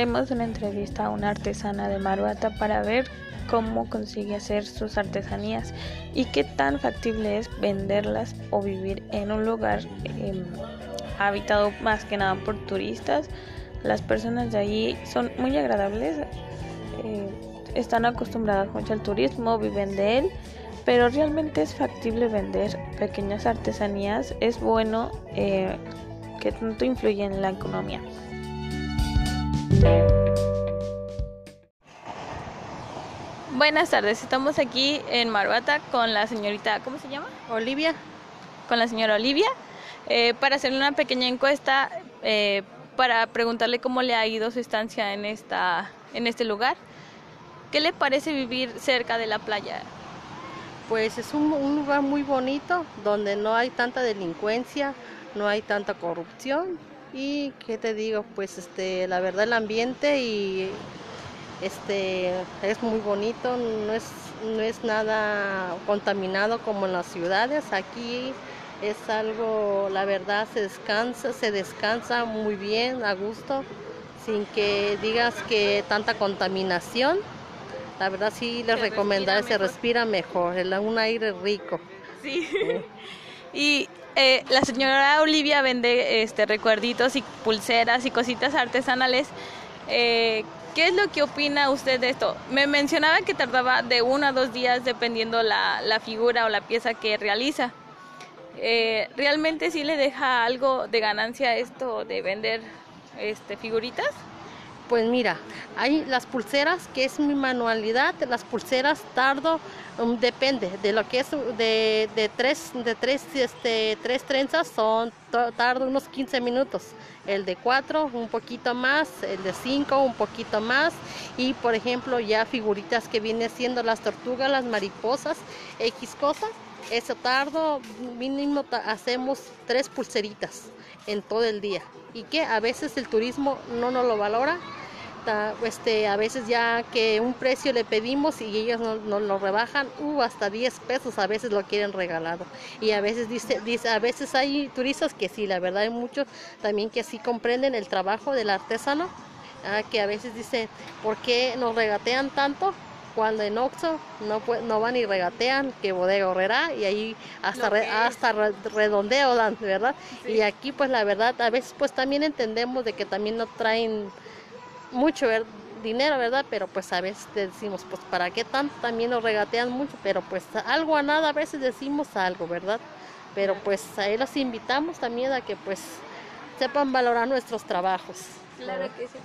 haremos una entrevista a una artesana de Maruata para ver cómo consigue hacer sus artesanías y qué tan factible es venderlas o vivir en un lugar em, habitado más que nada por turistas. Las personas de allí son muy agradables, eh, están acostumbradas mucho al turismo, viven de él, pero realmente es factible vender pequeñas artesanías, es bueno eh, que tanto influye en la economía. Buenas tardes, estamos aquí en Marbata con la señorita, ¿cómo se llama? Olivia. Con la señora Olivia, eh, para hacerle una pequeña encuesta, eh, para preguntarle cómo le ha ido su estancia en, esta, en este lugar. ¿Qué le parece vivir cerca de la playa? Pues es un, un lugar muy bonito, donde no hay tanta delincuencia, no hay tanta corrupción y qué te digo, pues este, la verdad el ambiente y este es muy bonito, no es, no es nada contaminado como en las ciudades. Aquí es algo, la verdad, se descansa, se descansa muy bien, a gusto, sin que digas que tanta contaminación. La verdad sí les recomendaría, se respira mejor, un aire rico. Sí. y eh, la señora Olivia vende este recuerditos y pulseras y cositas artesanales. Eh, ¿Qué es lo que opina usted de esto? Me mencionaba que tardaba de uno a dos días dependiendo la, la figura o la pieza que realiza. Eh, ¿Realmente sí le deja algo de ganancia esto de vender este, figuritas? Pues mira, hay las pulseras, que es mi manualidad, las pulseras tardo, um, depende de lo que es de, de tres, de tres, este, tres trenzas, son tardo unos 15 minutos. El de cuatro, un poquito más, el de cinco, un poquito más. Y por ejemplo, ya figuritas que vienen siendo las tortugas, las mariposas, X cosas, eso tardo, mínimo hacemos tres pulseritas en todo el día. Y que a veces el turismo no nos lo valora este, a veces ya que un precio le pedimos y ellos nos no lo rebajan, uh, hasta 10 pesos a veces lo quieren regalado. Y a veces dice, dice, a veces hay turistas que sí, la verdad hay muchos también que sí comprenden el trabajo del artesano, ah, que a veces dicen, ¿por qué nos regatean tanto? Cuando en Oxxo no, no van y regatean, que bodega horrera, y ahí hasta, hasta redondeo dan, ¿verdad? Y aquí pues la verdad, a veces pues también entendemos de que también no traen mucho dinero, ¿verdad? Pero pues a veces decimos, pues ¿para qué tanto? También nos regatean mucho, pero pues algo a nada, a veces decimos algo, ¿verdad? Pero pues ahí los invitamos también a que pues sepan valorar nuestros trabajos. Claro que sí.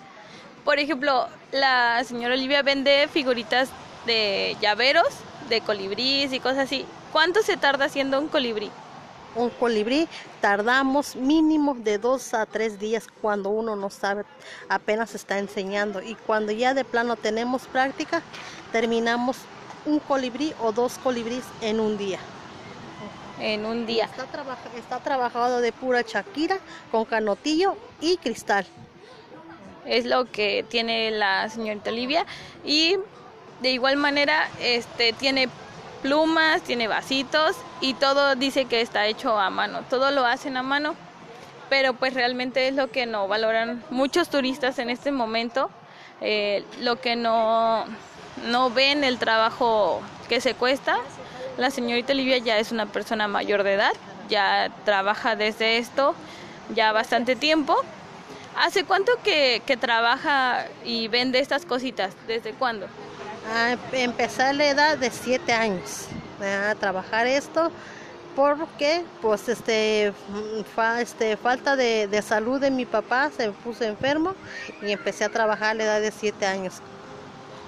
Por ejemplo, la señora Olivia vende figuritas de llaveros, de colibrís y cosas así. ¿Cuánto se tarda haciendo un colibrí? Un colibrí, tardamos mínimo de dos a tres días cuando uno no sabe, apenas está enseñando. Y cuando ya de plano tenemos práctica, terminamos un colibrí o dos colibríes en un día. En un día. Está, está trabajado de pura chaquira, con canotillo y cristal. Es lo que tiene la señorita Olivia. Y de igual manera, este tiene plumas, tiene vasitos y todo dice que está hecho a mano, todo lo hacen a mano, pero pues realmente es lo que no valoran muchos turistas en este momento, eh, lo que no, no ven el trabajo que se cuesta. La señorita Olivia ya es una persona mayor de edad, ya trabaja desde esto ya bastante tiempo. ¿Hace cuánto que, que trabaja y vende estas cositas? ¿Desde cuándo? A empezar a la edad de 7 años a trabajar esto porque pues este, este falta de, salud de mi papá se puso enfermo y empecé a trabajar a la edad de 7 años.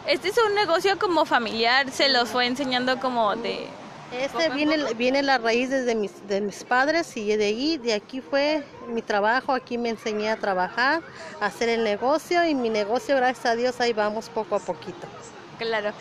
Este es un negocio como familiar, se los fue enseñando como de... Este viene, viene la raíz desde mis, de mis padres y de ahí, de aquí fue mi trabajo, aquí me enseñé a trabajar, a hacer el negocio y mi negocio, gracias a Dios, ahí vamos poco a poquito. Claro.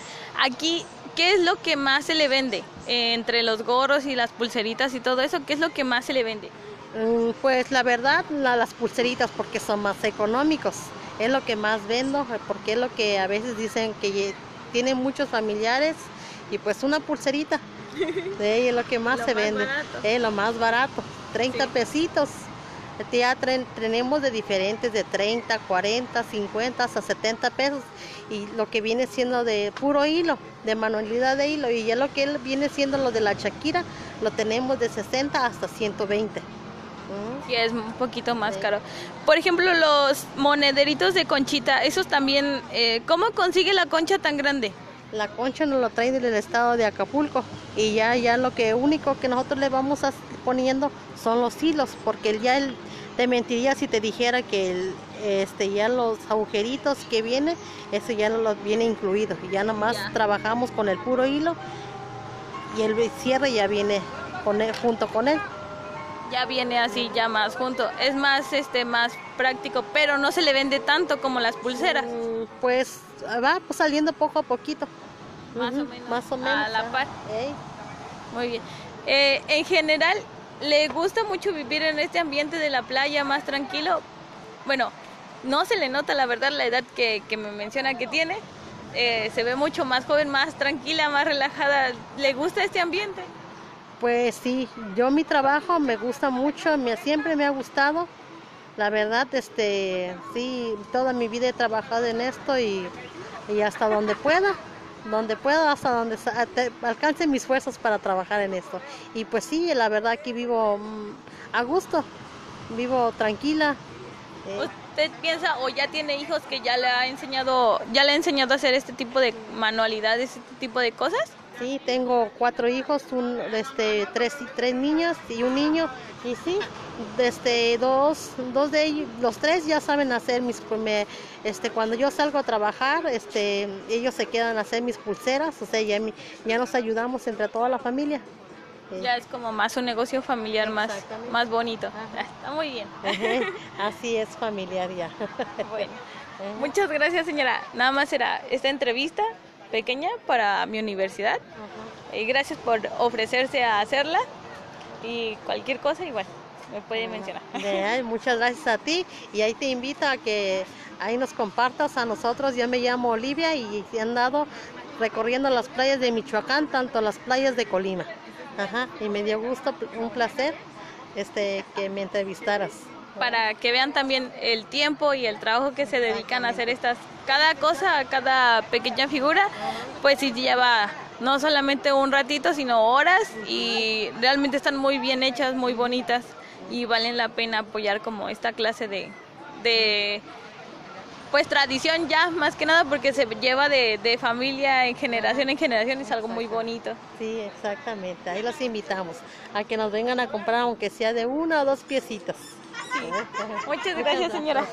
Aquí, ¿qué es lo que más se le vende? entre los gorros y las pulseritas y todo eso, ¿qué es lo que más se le vende? Mm, pues la verdad, las pulseritas porque son más económicos. Es lo que más vendo, porque es lo que a veces dicen que tienen muchos familiares y pues una pulserita. De es lo que más se vende. Es lo más barato. 30 pesitos Ya tenemos de diferentes, de 30, 40, 50, hasta 70 pesos. Y lo que viene siendo de puro hilo, de manualidad de hilo. Y ya lo que viene siendo lo de la Shakira, lo tenemos de 60 hasta 120. Y es un poquito más caro. Por ejemplo, los monederitos de conchita, esos también, eh, ¿cómo consigue la concha tan grande? La concha nos lo trae del estado de Acapulco y ya, ya lo que único que nosotros le vamos a poniendo son los hilos, porque ya el, te mentiría si te dijera que el, este, ya los agujeritos que viene, eso ya no los viene incluido. Ya nomás trabajamos con el puro hilo y el cierre ya viene junto con él ya viene así ya más junto. Es más este más práctico, pero no se le vende tanto como las pulseras. Mm, pues va pues, saliendo poco a poquito. Más o menos. Más o menos. A la par. Muy bien. Eh, en general, ¿le gusta mucho vivir en este ambiente de la playa más tranquilo? Bueno, no se le nota la verdad la edad que, que me menciona que tiene. Eh, se ve mucho más joven, más tranquila, más relajada. ¿Le gusta este ambiente? Pues sí, yo mi trabajo me gusta mucho, me, siempre me ha gustado. La verdad, este, sí, toda mi vida he trabajado en esto y, hasta donde pueda, donde pueda, hasta donde alcance mis fuerzas para trabajar en esto. Y pues sí, la verdad aquí vivo mm, a gusto, vivo tranquila. Eh. ¿Usted piensa o ya tiene hijos que ya le ha enseñado, ya le ha enseñado a hacer este tipo de manualidades, este tipo de cosas? Sí, tengo cuatro hijos, un, este, tres, tres niñas y un niño. Y sí, este, dos, dos de ellos, los tres ya saben hacer mis, este, cuando yo salgo a trabajar, este, ellos se quedan a hacer mis pulseras, o sea, ya, ya nos ayudamos entre toda la familia. Ya es como más un negocio familiar más, más bonito. Está muy bien. Así es familiar ya. Bueno, muchas gracias señora. Nada más era esta entrevista pequeña para mi universidad. Y gracias por ofrecerse a hacerla. Y cualquier cosa igual me puede mencionar. muchas gracias a ti y ahí te invito a que ahí nos compartas a nosotros. Yo me llamo Olivia y he andado recorriendo las playas de Michoacán, tanto las playas de Colima. Ajá, y me dio gusto, un placer este, que me entrevistaras para que vean también el tiempo y el trabajo que se dedican a hacer estas, cada cosa, cada pequeña figura, pues sí lleva no solamente un ratito, sino horas y realmente están muy bien hechas, muy bonitas y valen la pena apoyar como esta clase de, de pues tradición ya, más que nada porque se lleva de, de familia en generación en generación, es algo muy bonito. Sí, exactamente, ahí los invitamos a que nos vengan a comprar aunque sea de una o dos piecitas. Muchas gracias, señora.